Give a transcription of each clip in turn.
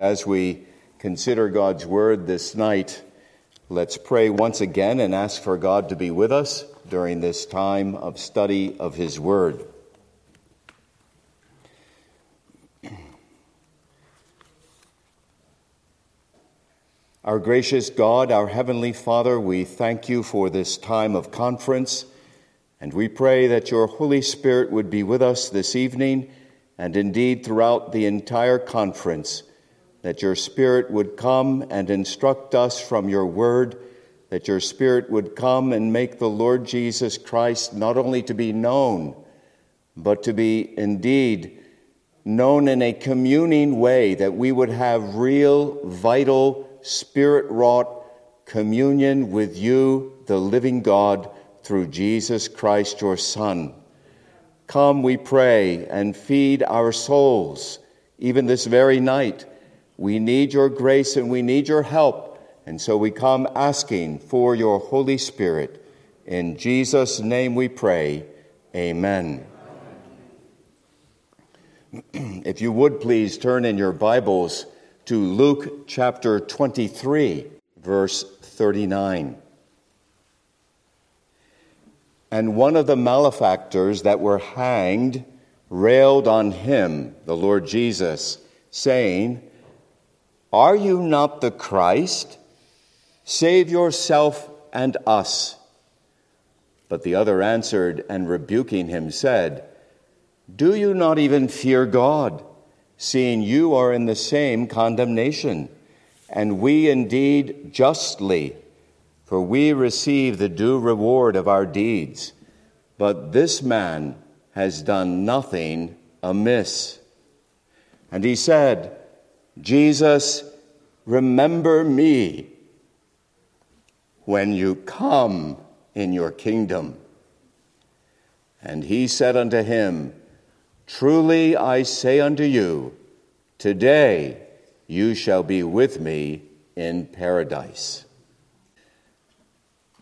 As we consider God's word this night, let's pray once again and ask for God to be with us during this time of study of his word. Our gracious God, our Heavenly Father, we thank you for this time of conference, and we pray that your Holy Spirit would be with us this evening and indeed throughout the entire conference that your Spirit would come and instruct us from your word, that your Spirit would come and make the Lord Jesus Christ not only to be known, but to be indeed known in a communing way, that we would have real, vital, spirit wrought communion with you, the living God, through Jesus Christ, your Son. Come, we pray, and feed our souls, even this very night we need your grace and we need your help. And so we come asking for your Holy Spirit. In Jesus' name we pray. Amen. if you would please turn in your Bibles to Luke chapter 23, verse 39. And one of the malefactors that were hanged railed on him, the Lord Jesus, saying, are you not the Christ? Save yourself and us. But the other answered and rebuking him said, Do you not even fear God, seeing you are in the same condemnation, and we indeed justly, for we receive the due reward of our deeds. But this man has done nothing amiss. And he said, Jesus, remember me when you come in your kingdom. And he said unto him, Truly I say unto you, today you shall be with me in paradise.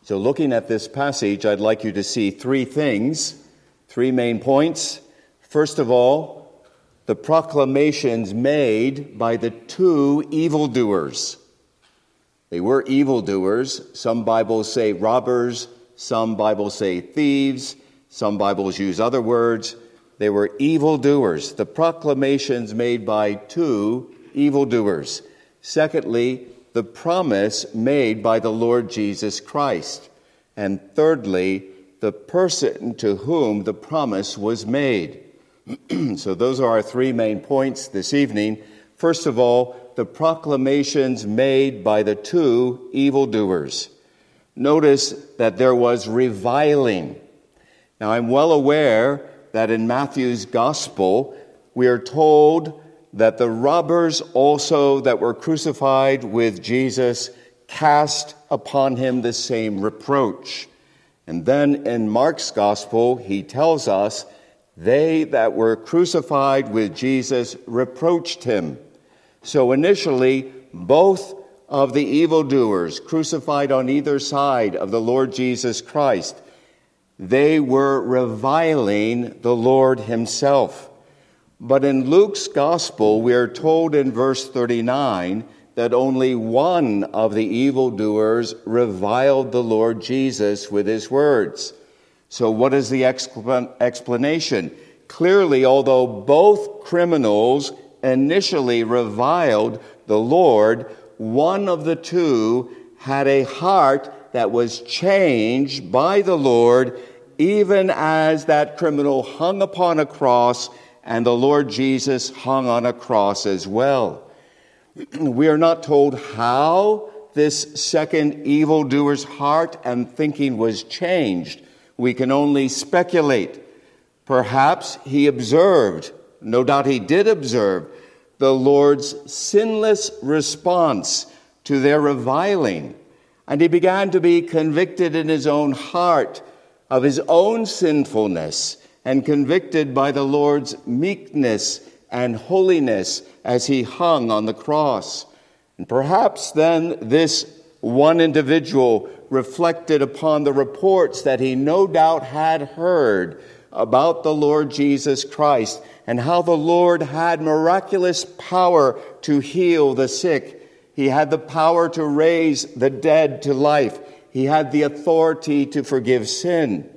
So, looking at this passage, I'd like you to see three things, three main points. First of all, the proclamations made by the two evildoers. They were evildoers. Some Bibles say robbers, some Bibles say thieves, some Bibles use other words. They were evildoers. The proclamations made by two evildoers. Secondly, the promise made by the Lord Jesus Christ. And thirdly, the person to whom the promise was made. so, those are our three main points this evening. First of all, the proclamations made by the two evildoers. Notice that there was reviling. Now, I'm well aware that in Matthew's gospel, we are told that the robbers also that were crucified with Jesus cast upon him the same reproach. And then in Mark's gospel, he tells us they that were crucified with Jesus reproached him. So initially, both of the evildoers crucified on either side of the Lord Jesus Christ, they were reviling the Lord himself. But in Luke's gospel, we are told in verse 39 that only one of the evildoers reviled the Lord Jesus with his words. So, what is the explanation? Clearly, although both criminals initially reviled the Lord, one of the two had a heart that was changed by the Lord, even as that criminal hung upon a cross and the Lord Jesus hung on a cross as well. We are not told how this second evildoer's heart and thinking was changed. We can only speculate. Perhaps he observed, no doubt he did observe, the Lord's sinless response to their reviling. And he began to be convicted in his own heart of his own sinfulness and convicted by the Lord's meekness and holiness as he hung on the cross. And perhaps then this one individual reflected upon the reports that he no doubt had heard about the Lord Jesus Christ and how the Lord had miraculous power to heal the sick. He had the power to raise the dead to life. He had the authority to forgive sin.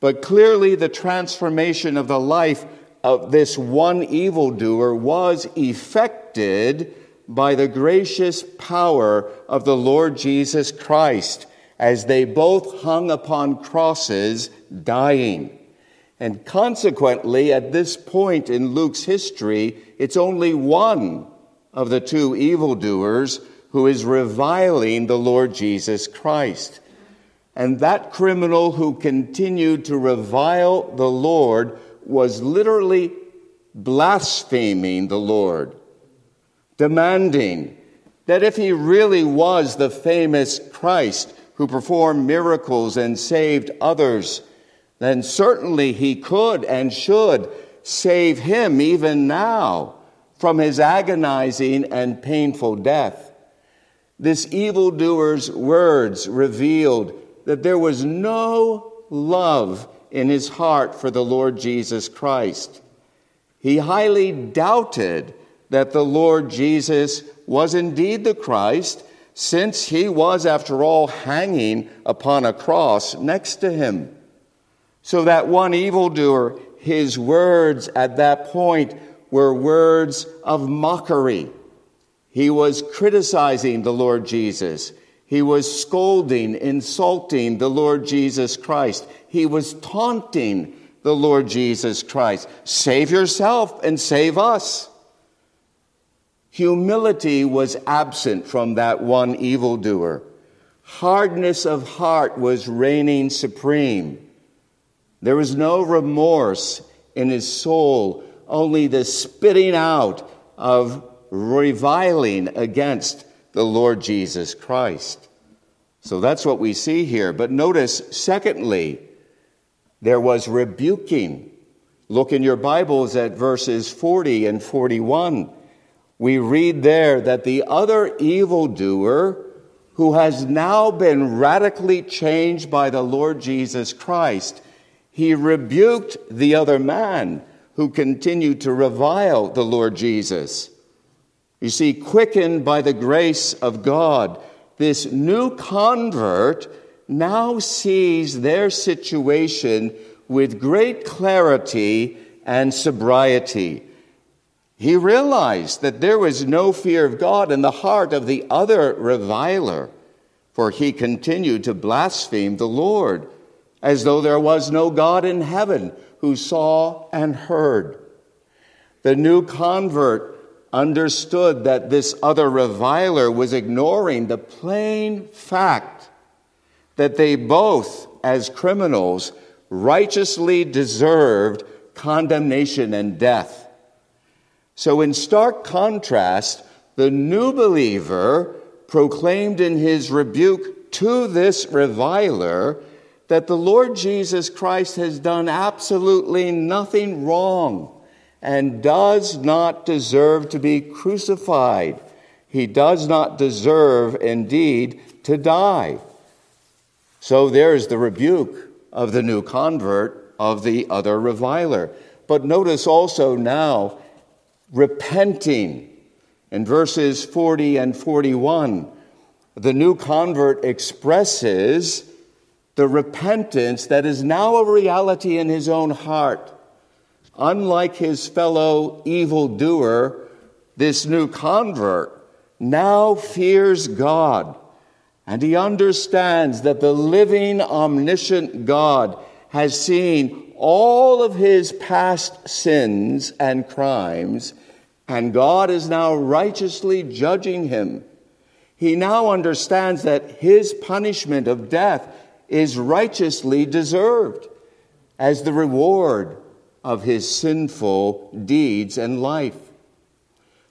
But clearly, the transformation of the life of this one evildoer was effected by the gracious power of the Lord Jesus Christ as they both hung upon crosses dying. And consequently, at this point in Luke's history, it's only one of the two evildoers who is reviling the Lord Jesus Christ. And that criminal who continued to revile the Lord was literally blaspheming the Lord, demanding that if he really was the famous Christ who performed miracles and saved others, then certainly he could and should save him even now from his agonizing and painful death. This evildoer's words revealed that there was no love in his heart for the Lord Jesus Christ. He highly doubted that the Lord Jesus was indeed the Christ, since he was, after all, hanging upon a cross next to him. So that one evildoer, his words at that point were words of mockery. He was criticizing the Lord Jesus. He was scolding, insulting the Lord Jesus Christ. He was taunting the Lord Jesus Christ. Save yourself and save us. Humility was absent from that one evildoer. Hardness of heart was reigning supreme. There was no remorse in his soul, only the spitting out of reviling against the Lord Jesus Christ. So that's what we see here. But notice, secondly, there was rebuking. Look in your Bibles at verses 40 and 41. We read there that the other evildoer, who has now been radically changed by the Lord Jesus Christ, he rebuked the other man who continued to revile the Lord Jesus. You see, quickened by the grace of God, this new convert now sees their situation with great clarity and sobriety. He realized that there was no fear of God in the heart of the other reviler, for he continued to blaspheme the Lord as though there was no God in heaven who saw and heard. The new convert understood that this other reviler was ignoring the plain fact that they both, as criminals, righteously deserved condemnation and death. So, in stark contrast, the new believer proclaimed in his rebuke to this reviler that the Lord Jesus Christ has done absolutely nothing wrong and does not deserve to be crucified. He does not deserve, indeed, to die. So there's the rebuke of the new convert of the other reviler. But notice also now repenting. In verses 40 and 41, the new convert expresses the repentance that is now a reality in his own heart. Unlike his fellow evildoer, this new convert now fears God and he understands that the living, omniscient God has seen all of his past sins and crimes, and God is now righteously judging him. He now understands that his punishment of death is righteously deserved as the reward of his sinful deeds and life.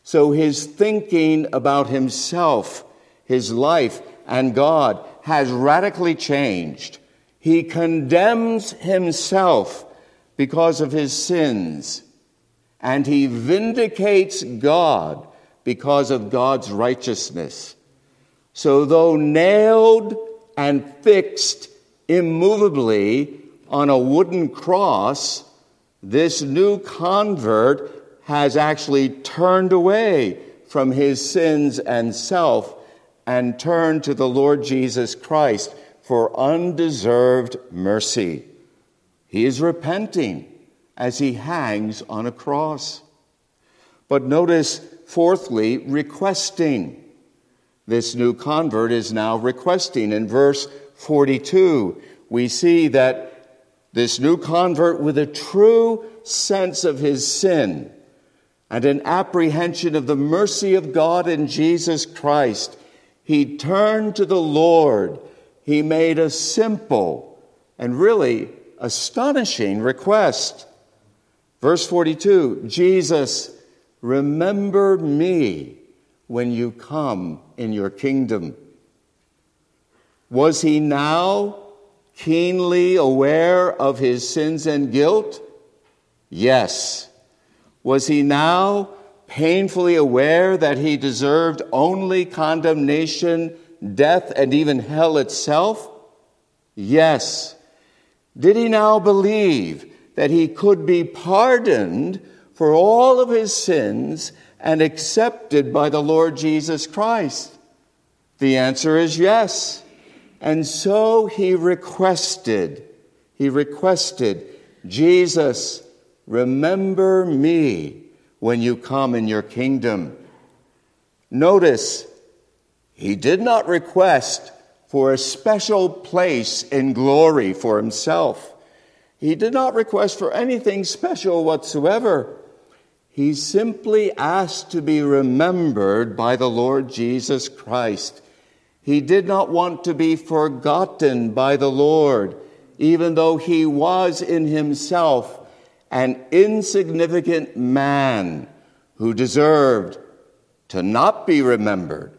So his thinking about himself, his life, and God has radically changed. He condemns himself because of his sins, and he vindicates God because of God's righteousness. So, though nailed and fixed immovably on a wooden cross, this new convert has actually turned away from his sins and self and turned to the Lord Jesus Christ for undeserved mercy. He is repenting as he hangs on a cross. But notice, fourthly, requesting. This new convert is now requesting. In verse 42, we see that this new convert, with a true sense of his sin and an apprehension of the mercy of God in Jesus Christ, he turned to the Lord. He made a simple and really astonishing request. Verse 42 Jesus, remember me when you come in your kingdom. Was he now keenly aware of his sins and guilt? Yes. Was he now painfully aware that he deserved only condemnation, death, and even hell itself? Yes. Did he now believe that he could be pardoned for all of his sins and accepted by the Lord Jesus Christ? The answer is yes. And so he requested, he requested, Jesus, remember me when you come in your kingdom. Notice, he did not request for a special place in glory for himself. He did not request for anything special whatsoever. He simply asked to be remembered by the Lord Jesus Christ. He did not want to be forgotten by the Lord, even though he was in himself an insignificant man who deserved to not be remembered.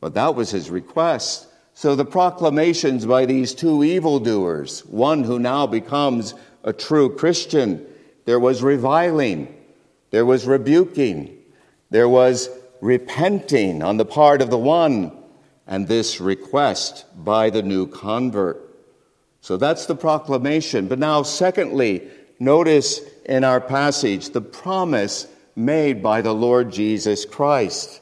But that was his request. So the proclamations by these two evildoers, one who now becomes a true Christian, there was reviling, there was rebuking, there was repenting on the part of the one, and this request by the new convert. So that's the proclamation. But now, secondly, notice in our passage the promise made by the Lord Jesus Christ.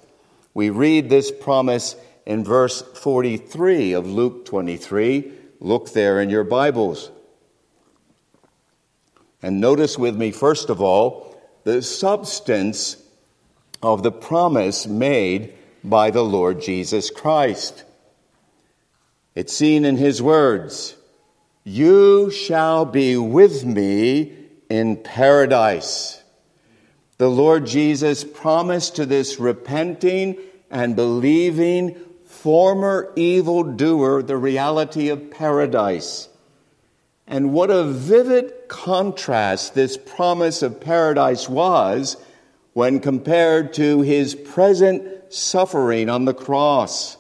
We read this promise in verse 43 of Luke 23. Look there in your Bibles. And notice with me, first of all, the substance of the promise made by the Lord Jesus Christ. It's seen in his words You shall be with me in paradise. The Lord Jesus promised to this repenting and believing former evildoer the reality of paradise. And what a vivid contrast this promise of paradise was when compared to his present suffering on the cross.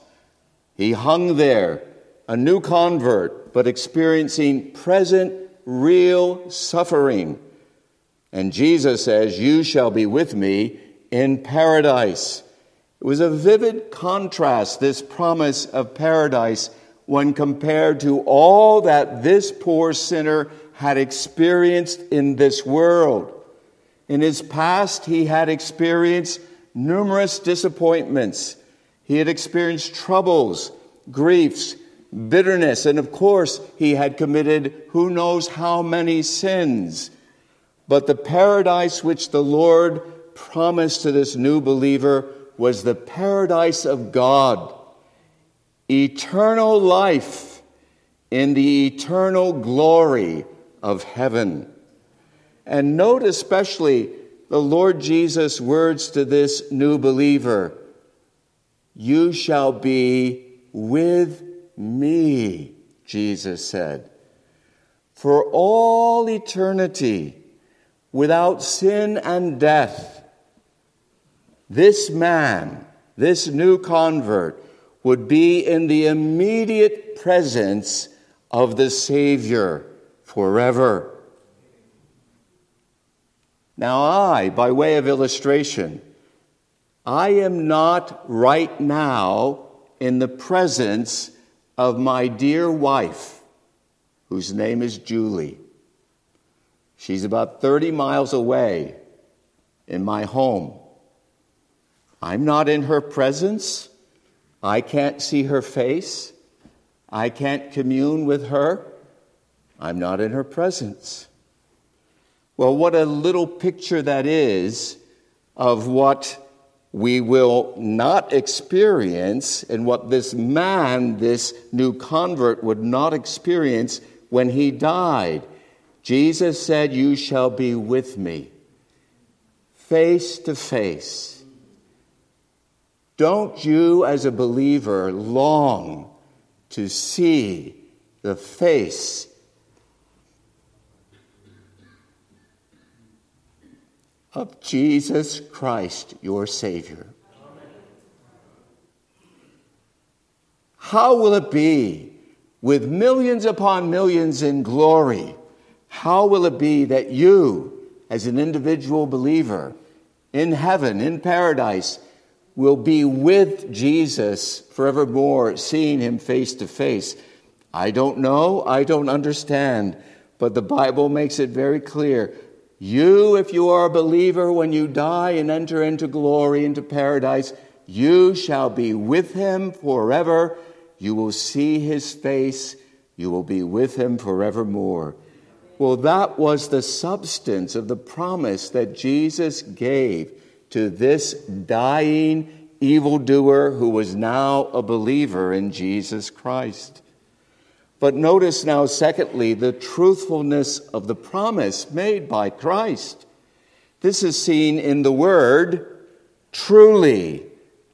He hung there, a new convert, but experiencing present, real suffering. And Jesus says, You shall be with me in paradise. It was a vivid contrast, this promise of paradise, when compared to all that this poor sinner had experienced in this world. In his past, he had experienced numerous disappointments. He had experienced troubles, griefs, bitterness, and of course, he had committed who knows how many sins. But the paradise which the Lord promised to this new believer was the paradise of God, eternal life in the eternal glory of heaven. And note especially the Lord Jesus' words to this new believer You shall be with me, Jesus said, for all eternity, without sin and death this man, this new convert, would be in the immediate presence of the Savior forever. Now, I, by way of illustration, I am not right now in the presence of my dear wife. whose name is Julie. She's about 30 miles away in my home. I'm not in her presence. I can't see her face. I can't commune with her. I'm not in her presence. Well, what a little picture that is of what we will not experience and what this man, this new convert, would not experience when he died. Jesus said, You shall be with me face to face. Don't you, as a believer, long to see the face of Jesus Christ, your Savior? How will it be with millions upon millions in glory? How will it be that you, as an individual believer in heaven, in paradise, will be with Jesus forevermore, seeing him face to face? I don't know, I don't understand, but the Bible makes it very clear you, if you are a believer, when you die and enter into glory, into paradise, you shall be with him forever. You will see his face. You will be with him forevermore. Well, that was the substance of the promise that Jesus gave to this dying evildoer who was now a believer in Jesus Christ. But notice now, secondly, the truthfulness of the promise made by Christ. This is seen in the word truly.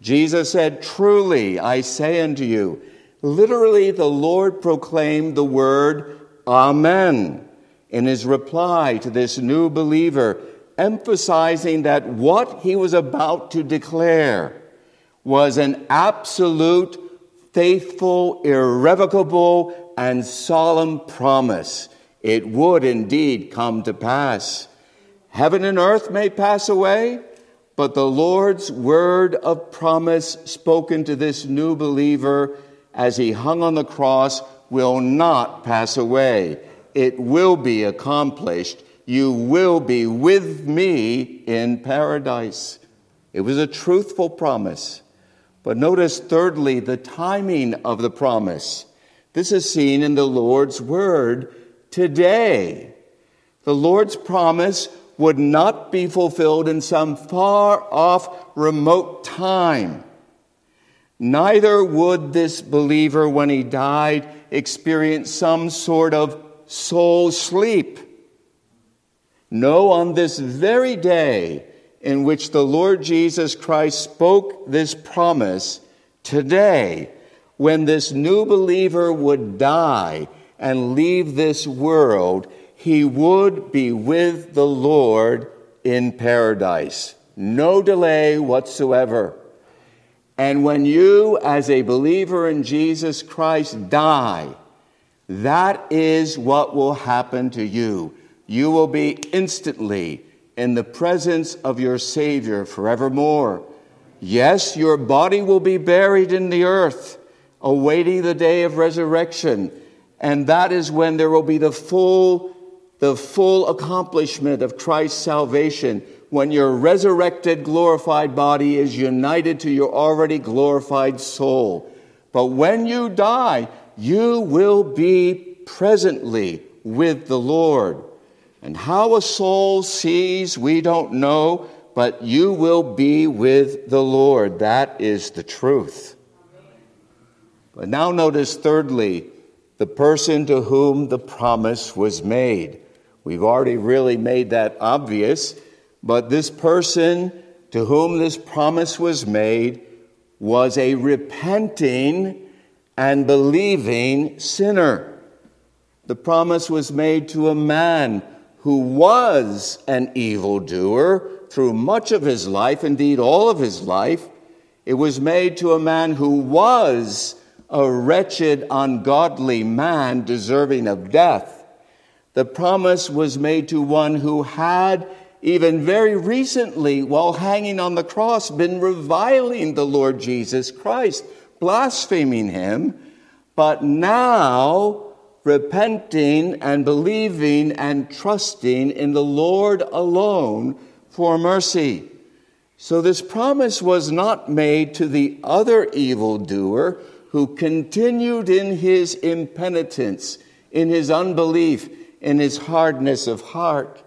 Jesus said, Truly, I say unto you. Literally, the Lord proclaimed the word Amen in his reply to this new believer, emphasizing that what he was about to declare was an absolute, faithful, irrevocable, and solemn promise. It would indeed come to pass. Heaven and earth may pass away, but the Lord's word of promise spoken to this new believer as he hung on the cross will not pass away. It will be accomplished. You will be with me in paradise. It was a truthful promise. But notice, thirdly, the timing of the promise. This is seen in the Lord's word today. The Lord's promise would not be fulfilled in some far off, remote time. Neither would this believer, when he died, experience some sort of soul sleep. No, on this very day in which the Lord Jesus Christ spoke this promise, today, when this new believer would die and leave this world, he would be with the Lord in paradise. No delay whatsoever. And when you, as a believer in Jesus Christ, die, that is what will happen to you. You will be instantly in the presence of your Savior forevermore. Yes, your body will be buried in the earth awaiting the day of resurrection. And that is when there will be the full, the full accomplishment of Christ's salvation, when your resurrected, glorified body is united to your already glorified soul. But when you die, you will be presently with the Lord. And how a soul sees, we don't know, but you will be with the Lord. That is the truth. But now notice, thirdly, the person to whom the promise was made. We've already really made that obvious, but this person to whom this promise was made was a repenting and believing sinner. The promise was made to a man who was an evildoer through much of his life, indeed all of his life. It was made to a man who was a wretched, ungodly man deserving of death. The promise was made to one who had, even very recently, while hanging on the cross, been reviling the Lord Jesus Christ, blaspheming him. But now repenting and believing and trusting in the Lord alone for mercy. So this promise was not made to the other evildoer who continued in his impenitence, in his unbelief, in his hardness of heart.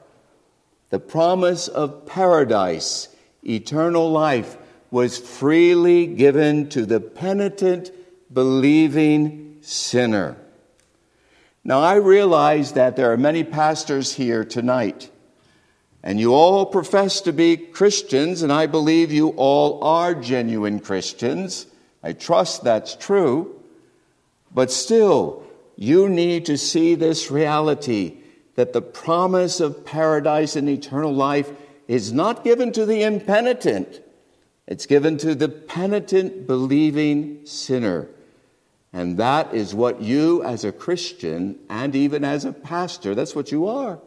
The promise of paradise, eternal life, was freely given to the penitent, believing sinner. Now, I realize that there are many pastors here tonight, and you all profess to be Christians, and I believe you all are genuine Christians. I trust that's true. But still, you need to see this reality that the promise of paradise and eternal life is not given to the impenitent, it's given to the penitent, believing sinner. And that is what you, as a Christian and even as a pastor, that's what you are.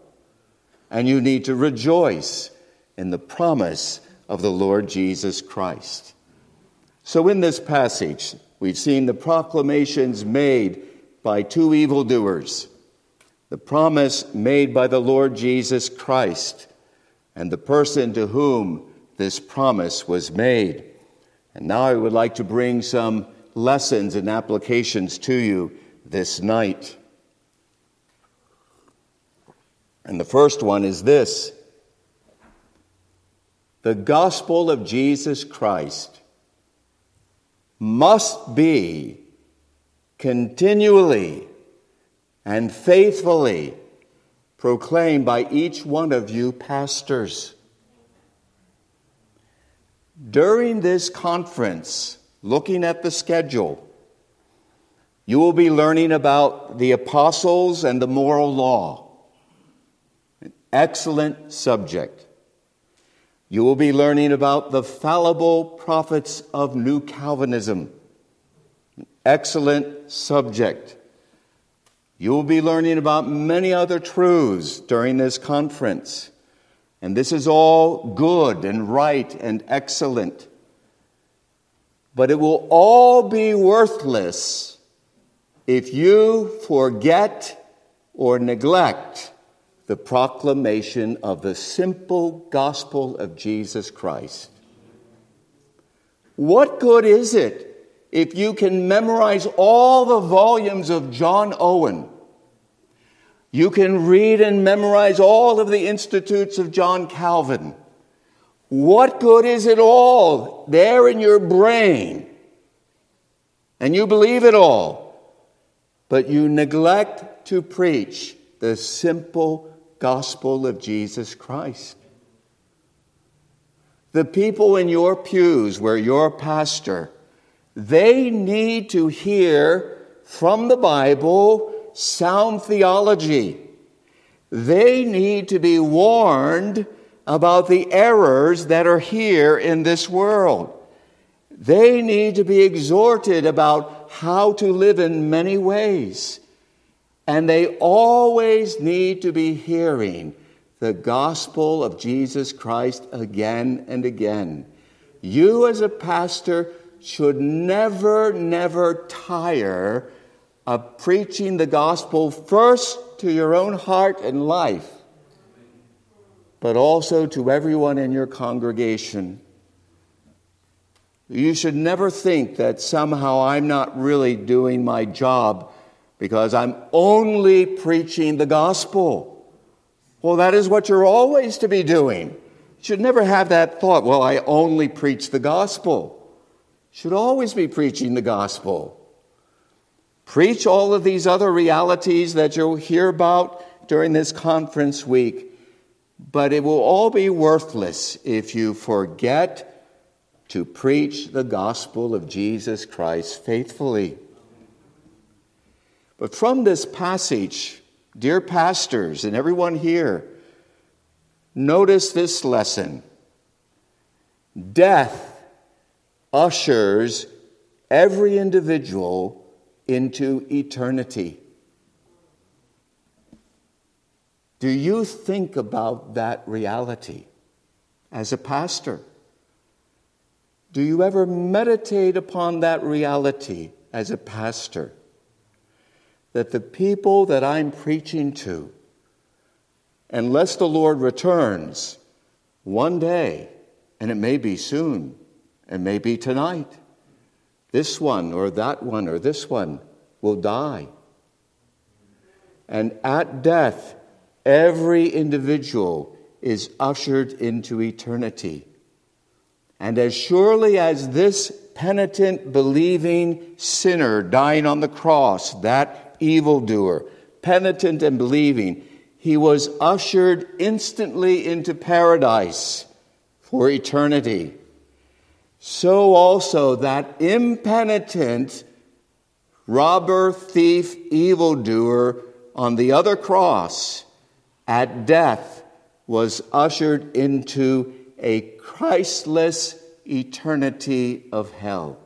And you need to rejoice in the promise of the Lord Jesus Christ. So, in this passage, we've seen the proclamations made by two evildoers, the promise made by the Lord Jesus Christ, and the person to whom this promise was made. And now I would like to bring some lessons and applications to you this night. And the first one is this the gospel of Jesus Christ must be continually and faithfully proclaimed by each one of you pastors. During this conference, looking at the schedule, you will be learning about the apostles and the moral law. An excellent subject. You will be learning about the fallible prophets of New Calvinism. An excellent subject. You will be learning about many other truths during this conference. And this is all good and right and excellent. But it will all be worthless if you forget or neglect the proclamation of the simple gospel of Jesus Christ. What good is it if you can memorize all the volumes of John Owen? You can read and memorize all of the institutes of John Calvin. What good is it all there in your brain? And you believe it all, but you neglect to preach the simple gospel of Jesus Christ. The people in your pews where your pastor, they need to hear from the Bible sound theology. They need to be warned about the errors that are here in this world. They need to be exhorted about how to live in many ways. And they always need to be hearing the gospel of Jesus Christ again and again. You, as a pastor, should never, never tire of preaching the gospel first to your own heart and life but also to everyone in your congregation. You should never think that somehow I'm not really doing my job because I'm only preaching the gospel. Well, that is what you're always to be doing. You should never have that thought, well, I only preach the gospel. You should always be preaching the gospel. Preach all of these other realities that you'll hear about during this conference week but it will all be worthless if you forget to preach the gospel of Jesus Christ faithfully. But from this passage, dear pastors and everyone here, notice this lesson. Death ushers every individual into eternity. Do you think about that reality as a pastor? Do you ever meditate upon that reality as a pastor? that the people that I'm preaching to, unless the Lord returns one day, and it may be soon, and may be tonight, this one or that one or this one will die. And at death, every individual is ushered into eternity. And as surely as this penitent, believing sinner dying on the cross, that evildoer, penitent and believing, he was ushered instantly into paradise for eternity. So also that impenitent robber, thief, evildoer on the other cross at death was ushered into a Christless eternity of hell.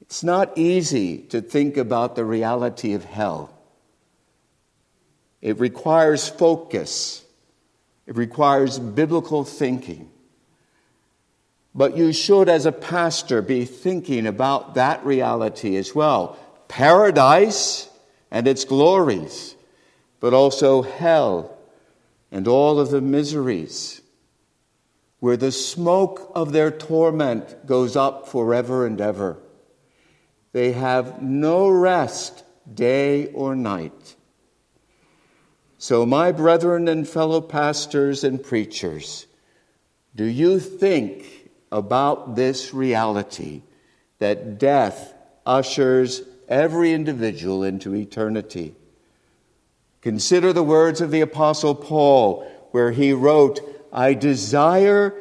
It's not easy to think about the reality of hell. It requires focus, it requires biblical thinking. But you should, as a pastor, be thinking about that reality as well paradise and its glories, but also hell and all of the miseries, where the smoke of their torment goes up forever and ever. They have no rest day or night. So, my brethren and fellow pastors and preachers, do you think about this reality that death ushers every individual into eternity? Consider the words of the Apostle Paul, where he wrote, I desire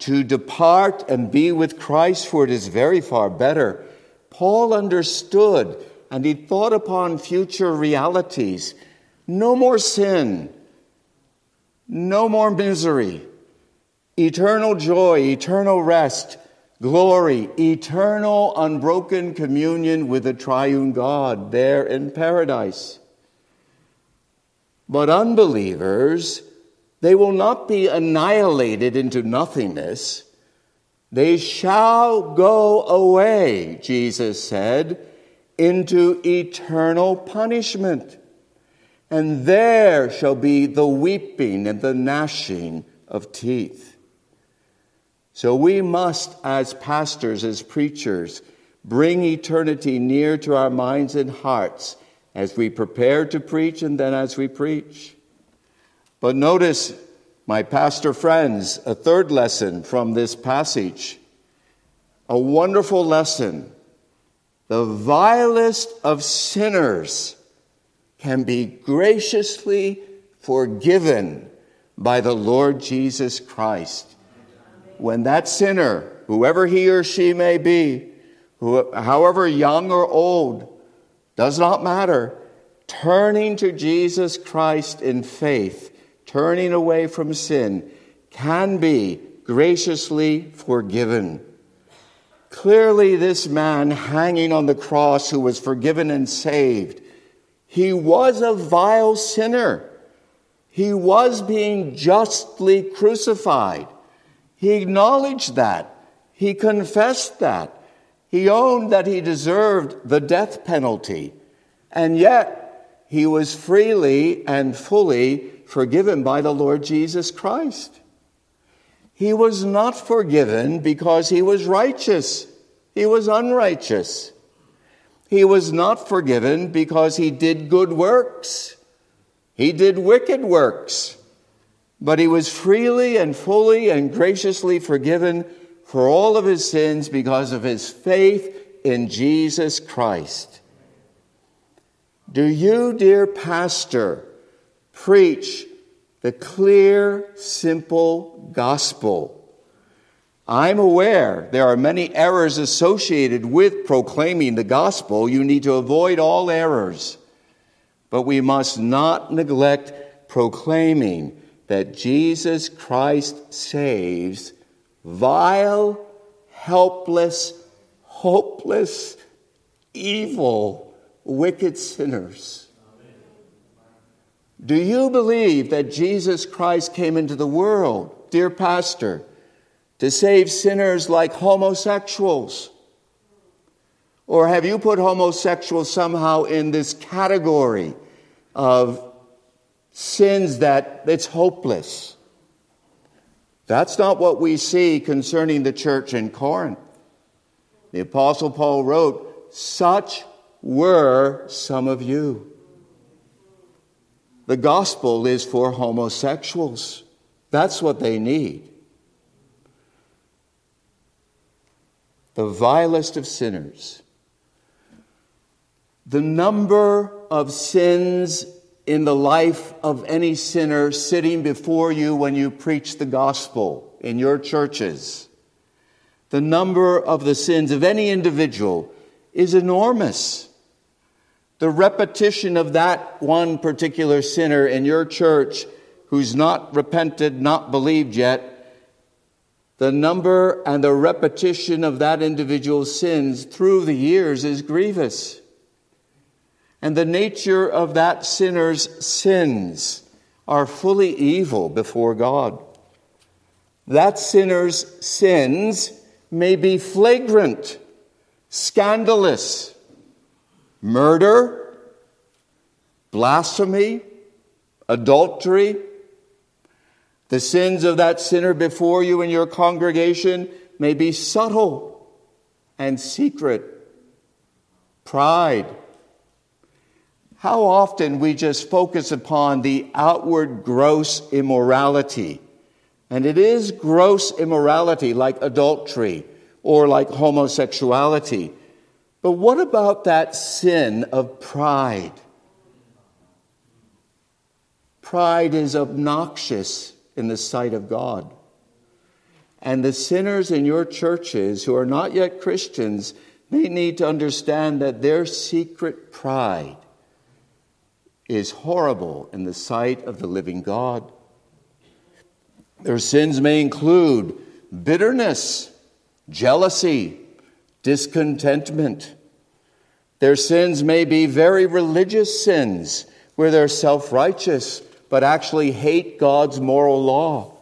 to depart and be with Christ, for it is very far better. Paul understood and he thought upon future realities no more sin, no more misery, eternal joy, eternal rest, glory, eternal unbroken communion with the triune God there in paradise. But unbelievers, they will not be annihilated into nothingness. They shall go away, Jesus said, into eternal punishment. And there shall be the weeping and the gnashing of teeth. So we must, as pastors, as preachers, bring eternity near to our minds and hearts as we prepare to preach and then as we preach. But notice, my pastor friends, a third lesson from this passage, a wonderful lesson. The vilest of sinners can be graciously forgiven by the Lord Jesus Christ. When that sinner, whoever he or she may be, who, however young or old, does not matter, turning to Jesus Christ in faith, turning away from sin, can be graciously forgiven. Clearly, this man hanging on the cross who was forgiven and saved he was a vile sinner. He was being justly crucified. He acknowledged that. He confessed that. He owned that he deserved the death penalty. And yet, he was freely and fully forgiven by the Lord Jesus Christ. He was not forgiven because he was righteous. He was unrighteous. He was not forgiven because he did good works. He did wicked works. But he was freely and fully and graciously forgiven for all of his sins because of his faith in Jesus Christ. Do you, dear pastor, preach the clear, simple gospel? I'm aware there are many errors associated with proclaiming the gospel. You need to avoid all errors. But we must not neglect proclaiming that Jesus Christ saves vile, helpless, hopeless, evil, wicked sinners. Do you believe that Jesus Christ came into the world, dear pastor? to save sinners like homosexuals Or have you put homosexuals somehow in this category of sins that it's hopeless? That's not what we see concerning the church in Corinth. The Apostle Paul wrote, Such were some of you. The gospel is for homosexuals. That's what they need. The vilest of sinners. The number of sins in the life of any sinner sitting before you when you preach the gospel in your churches, the number of the sins of any individual is enormous. The repetition of that one particular sinner in your church who's not repented, not believed yet, the number and the repetition of that individual's sins through the years is grievous. And the nature of that sinner's sins are fully evil before God. That sinner's sins may be flagrant, scandalous, murder, blasphemy, adultery. The sins of that sinner before you in your congregation may be subtle and secret. Pride. How often we just focus upon the outward gross immorality. And it is gross immorality like adultery or like homosexuality. But what about that sin of pride? Pride is obnoxious in the sight of God. And the sinners in your churches who are not yet Christians may need to understand that their secret pride is horrible in the sight of the living God. Their sins may include bitterness, jealousy, discontentment. Their sins may be very religious sins where they're self righteous but actually hate God's moral law,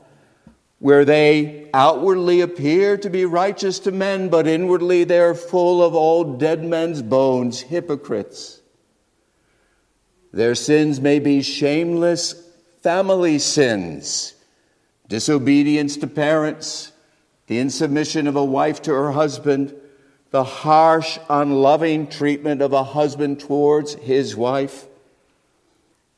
where they outwardly appear to be righteous to men, but inwardly they're full of all dead men's bones, hypocrites. Their sins may be shameless family sins, disobedience to parents, the insubmission of a wife to her husband the harsh, unloving treatment of a husband towards his wife.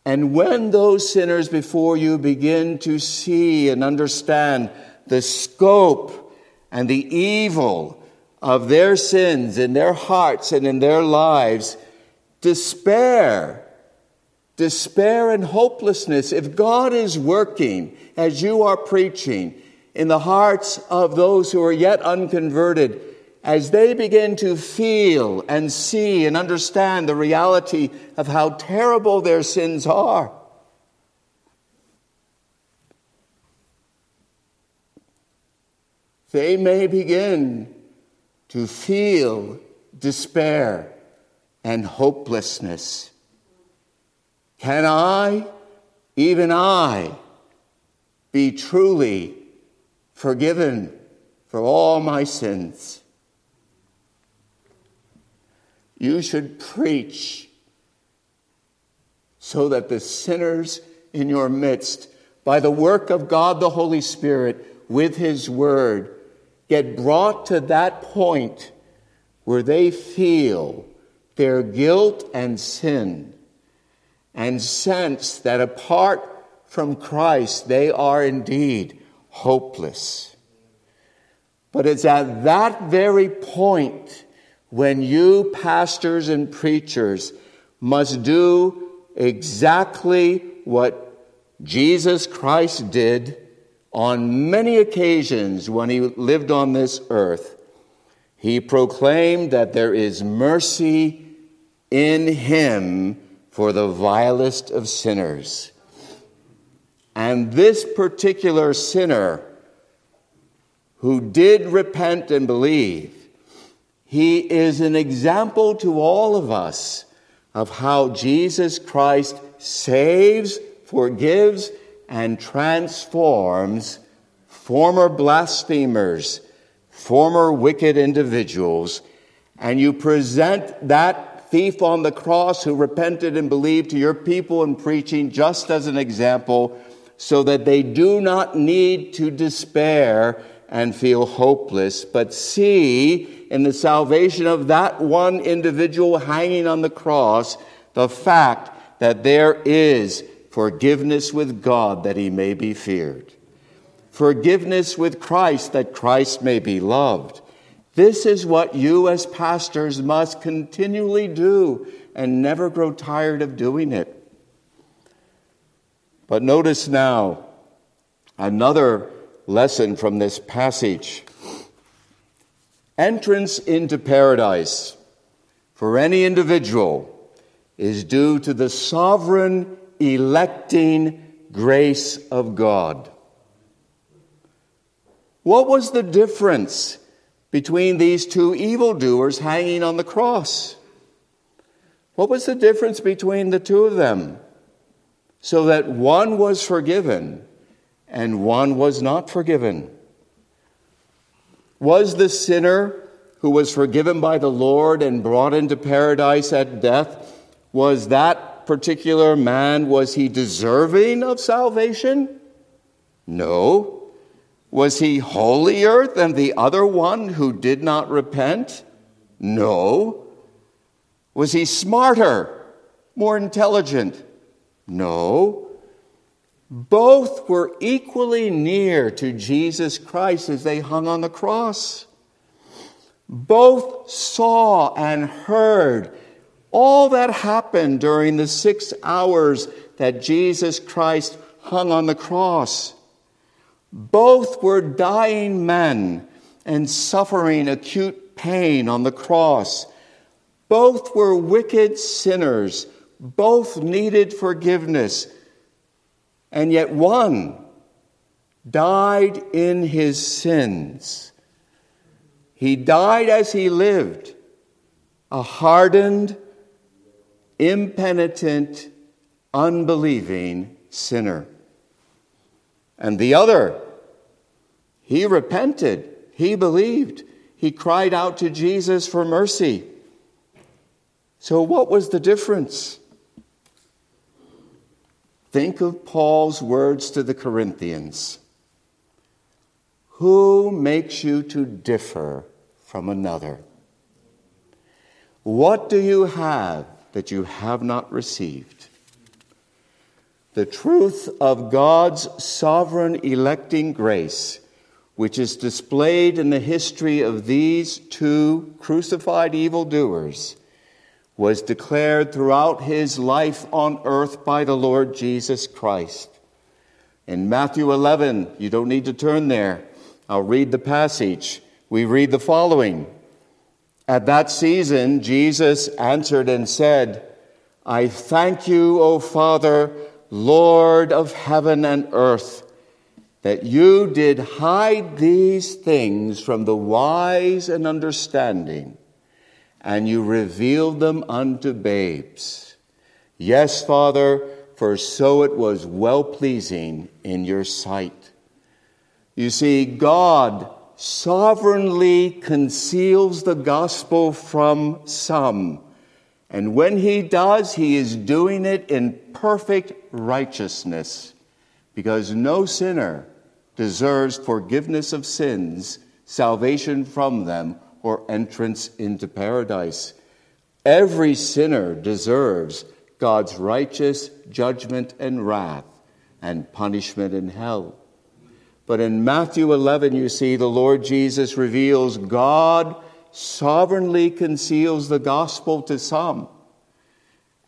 And when those sinners before you begin to see and understand the scope and the evil of their sins in their hearts and in their lives, despair, despair and hopelessness, if God is working as you are preaching in the hearts of those who are yet unconverted, as they begin to feel and see and understand the reality of how terrible their sins are, they may begin to feel despair and hopelessness. Can I, even I, be truly forgiven for all my sins? You should preach so that the sinners in your midst, by the work of God the Holy Spirit with His Word, get brought to that point where they feel their guilt and sin and sense that apart from Christ they are indeed hopeless. But it's at that very point when you, pastors and preachers, must do exactly what Jesus Christ did on many occasions when he lived on this earth. He proclaimed that there is mercy in him for the vilest of sinners. And this particular sinner who did repent and believe he is an example to all of us of how Jesus Christ saves, forgives, and transforms former blasphemers, former wicked individuals, and you present that thief on the cross who repented and believed to your people in preaching just as an example so that they do not need to despair and feel hopeless, but see in the salvation of that one individual hanging on the cross the fact that there is forgiveness with God that he may be feared, forgiveness with Christ that Christ may be loved this is what you as pastors must continually do and never grow tired of doing it. But notice now another lesson from this passage. Entrance into paradise for any individual is due to the sovereign electing grace of God. What was the difference between these two evildoers hanging on the cross. What was the difference between the two of them? So that one was forgiven and one was not forgiven. Was the sinner who was forgiven by the Lord and brought into paradise at death, was that particular man, was he deserving of salvation? No. Was he holier than the other one who did not repent? No. Was he smarter, more intelligent? No. Both were equally near to Jesus Christ as they hung on the cross. Both saw and heard all that happened during the six hours that Jesus Christ hung on the cross. Both were dying men and suffering acute pain on the cross. Both were wicked sinners. Both needed forgiveness. And yet one died in his sins. He died as he lived, a hardened, impenitent, unbelieving sinner. And the other, he repented, he believed, he cried out to Jesus for mercy. So, what was the difference? Think of Paul's words to the Corinthians Who makes you to differ from another? What do you have that you have not received? The truth of God's sovereign electing grace, which is displayed in the history of these two crucified evildoers, was declared throughout his life on earth by the Lord Jesus Christ. In Matthew 11, you don't need to turn there. I'll read the passage. We read the following At that season, Jesus answered and said, I thank you, O Father Lord of heaven and earth, that you did hide these things from the wise and understanding, and you revealed them unto babes. Yes, Father, for so it was well pleasing in your sight. You see, God sovereignly conceals the gospel from some and when he does, he is doing it in perfect righteousness because no sinner deserves forgiveness of sins, salvation from them, or entrance into paradise. Every sinner deserves God's righteous judgment and wrath and punishment in hell. But in Matthew 11, you see the Lord Jesus reveals God sovereignly conceals the gospel to some,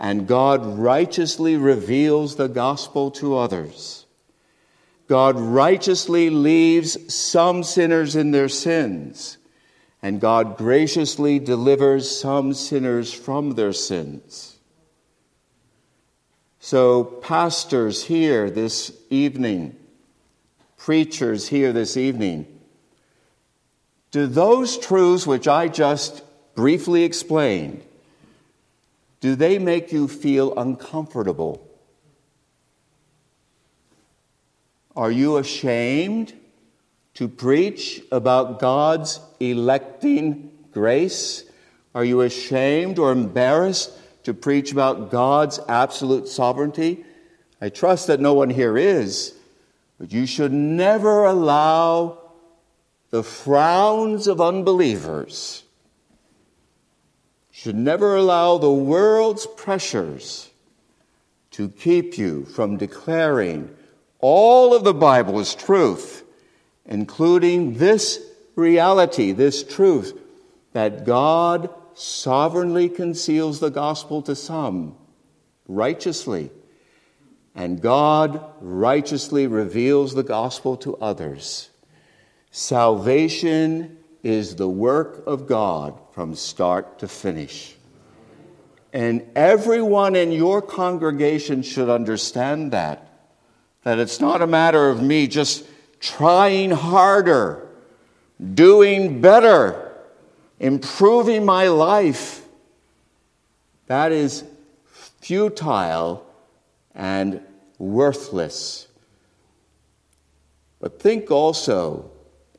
and God righteously reveals the gospel to others. God righteously leaves some sinners in their sins, and God graciously delivers some sinners from their sins. So, pastors here this evening, preachers here this evening, do those truths which I just briefly explained, do they make you feel uncomfortable? Are you ashamed to preach about God's electing grace Are you ashamed or embarrassed to preach about God's absolute sovereignty? I trust that no one here is, but you should never allow the frowns of unbelievers, should never allow the world's pressures to keep you from declaring all of the Bible is truth, including this reality, this truth, that God sovereignly conceals the gospel to some righteously, and God righteously reveals the gospel to others. Salvation is the work of God from start to finish. And everyone in your congregation should understand that. That it's not a matter of me just trying harder, doing better, improving my life. That is futile and worthless. But think also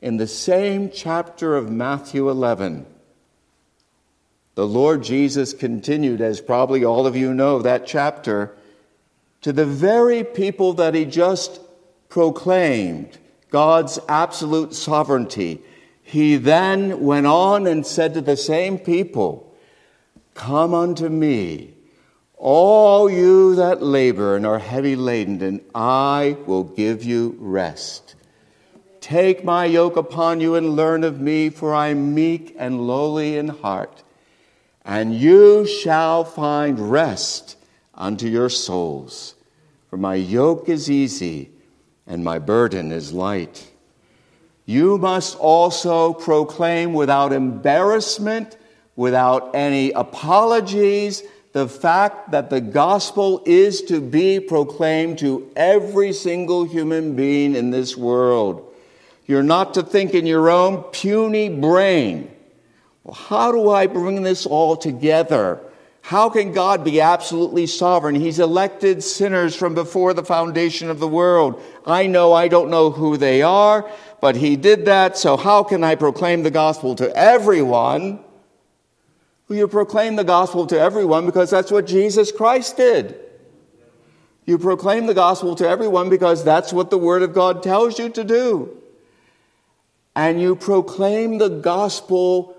in the same chapter of Matthew 11 the Lord Jesus continued, as probably all of you know, that chapter, to the very people that he just proclaimed God's absolute sovereignty. He then went on and said to the same people, Come unto me, all you that labor and are heavy laden, and I will give you rest. Take my yoke upon you and learn of me, for I am meek and lowly in heart and you shall find rest unto your souls. For my yoke is easy and my burden is light. You must also proclaim without embarrassment, without any apologies, the fact that the gospel is to be proclaimed to every single human being in this world. You're not to think in your own puny brain well, how do I bring this all together? How can God be absolutely sovereign? He's elected sinners from before the foundation of the world. I know I don't know who they are, but He did that, so how can I proclaim the gospel to everyone? Well, you proclaim the gospel to everyone because that's what Jesus Christ did. You proclaim the gospel to everyone because that's what the Word of God tells you to do. And you proclaim the gospel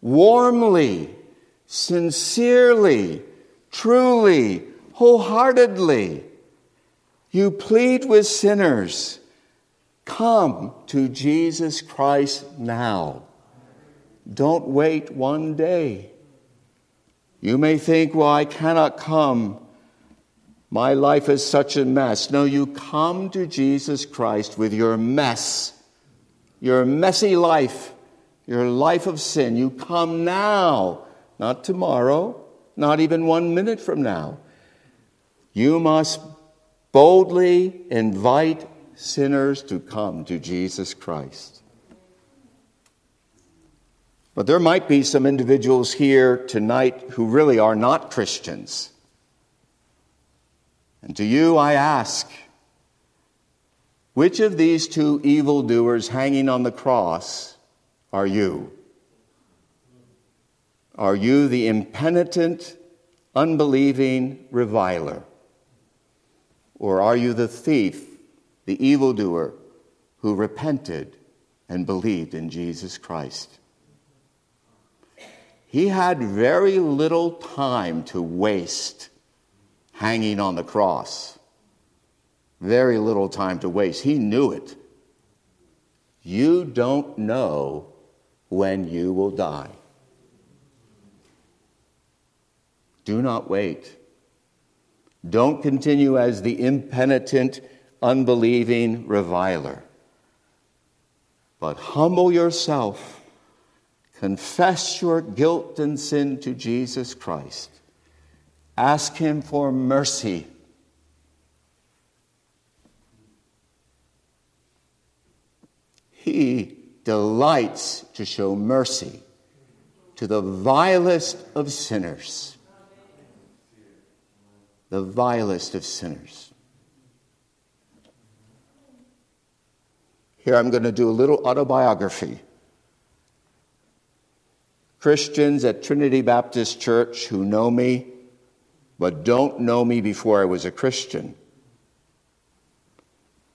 warmly, sincerely, truly, wholeheartedly. You plead with sinners. Come to Jesus Christ now. Don't wait one day. You may think, well, I cannot come. My life is such a mess. No, you come to Jesus Christ with your mess, your messy life your life of sin. You come now, not tomorrow, not even one minute from now. You must boldly invite sinners to come to Jesus Christ. But there might be some individuals here tonight who really are not Christians. And to you I ask, which of these two evildoers hanging on the cross are you? Are you the impenitent, unbelieving reviler? Or are you the thief, the evildoer who repented and believed in Jesus Christ? He had very little time to waste hanging on the cross. Very little time to waste. He knew it. You don't know when you will die. Do not wait. Don't continue as the impenitent, unbelieving reviler. But humble yourself, confess your guilt and sin to Jesus Christ, ask Him for mercy. He delights to show mercy to the vilest of sinners. The vilest of sinners. Here I'm going to do a little autobiography. Christians at Trinity Baptist Church who know me, but don't know me before I was a Christian.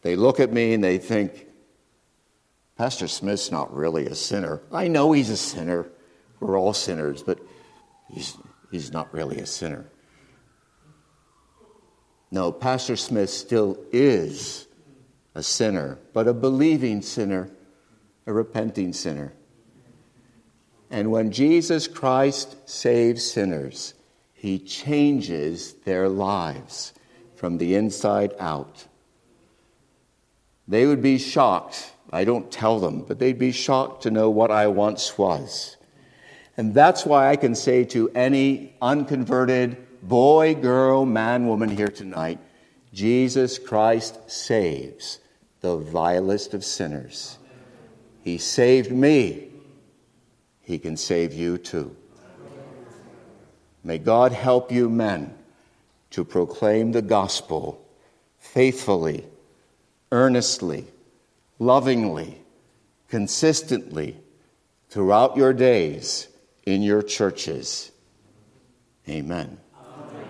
They look at me and they think, Pastor Smith's not really a sinner. I know he's a sinner. We're all sinners, but he's, he's not really a sinner. No, Pastor Smith still is a sinner, but a believing sinner, a repenting sinner. And when Jesus Christ saves sinners, he changes their lives from the inside out. They would be shocked. I don't tell them, but they'd be shocked to know what I once was. And that's why I can say to any unconverted boy, girl, man, woman here tonight Jesus Christ saves the vilest of sinners. He saved me. He can save you too. May God help you, men, to proclaim the gospel faithfully, earnestly, lovingly, consistently throughout your days in your churches. Amen. Amen.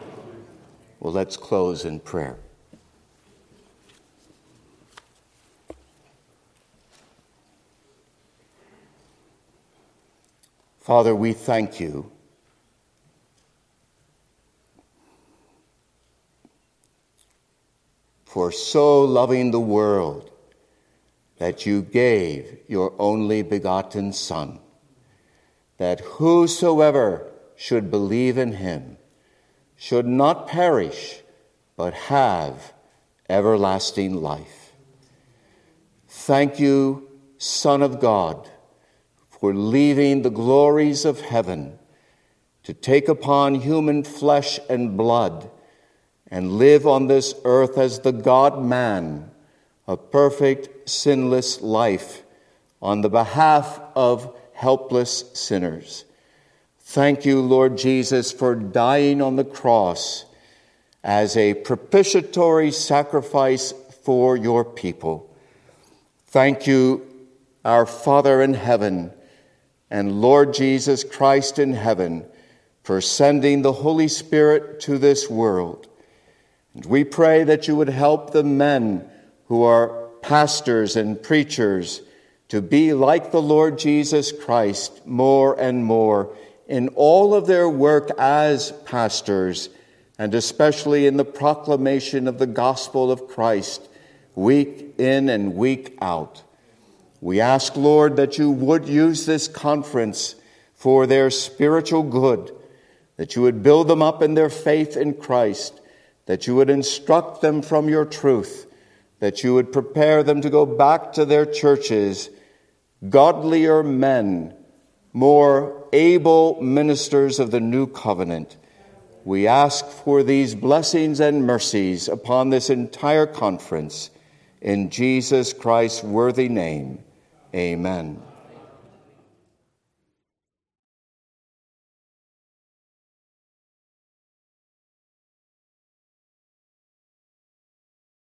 Well, let's close in prayer. Father, we thank you. For so loving the world that you gave your only begotten Son, that whosoever should believe in him should not perish, but have everlasting life. Thank you, Son of God for leaving the glories of heaven to take upon human flesh and blood and live on this earth as the God man, a perfect, sinless life on the behalf of helpless sinners. Thank you, Lord Jesus, for dying on the cross as a propitiatory sacrifice for your people. Thank you, our Father in heaven and Lord Jesus Christ in heaven for sending the Holy Spirit to this world. And we pray that you would help the men who are pastors and preachers to be like the Lord Jesus Christ more and more in all of their work as pastors, and especially in the proclamation of the gospel of Christ, week in and week out. We ask, Lord, that you would use this conference for their spiritual good, that you would build them up in their faith in Christ, that you would instruct them from your truth, that you would prepare them to go back to their churches, godlier men, more able ministers of the new covenant. We ask for these blessings and mercies upon this entire conference in Jesus Christ's worthy name. Amen.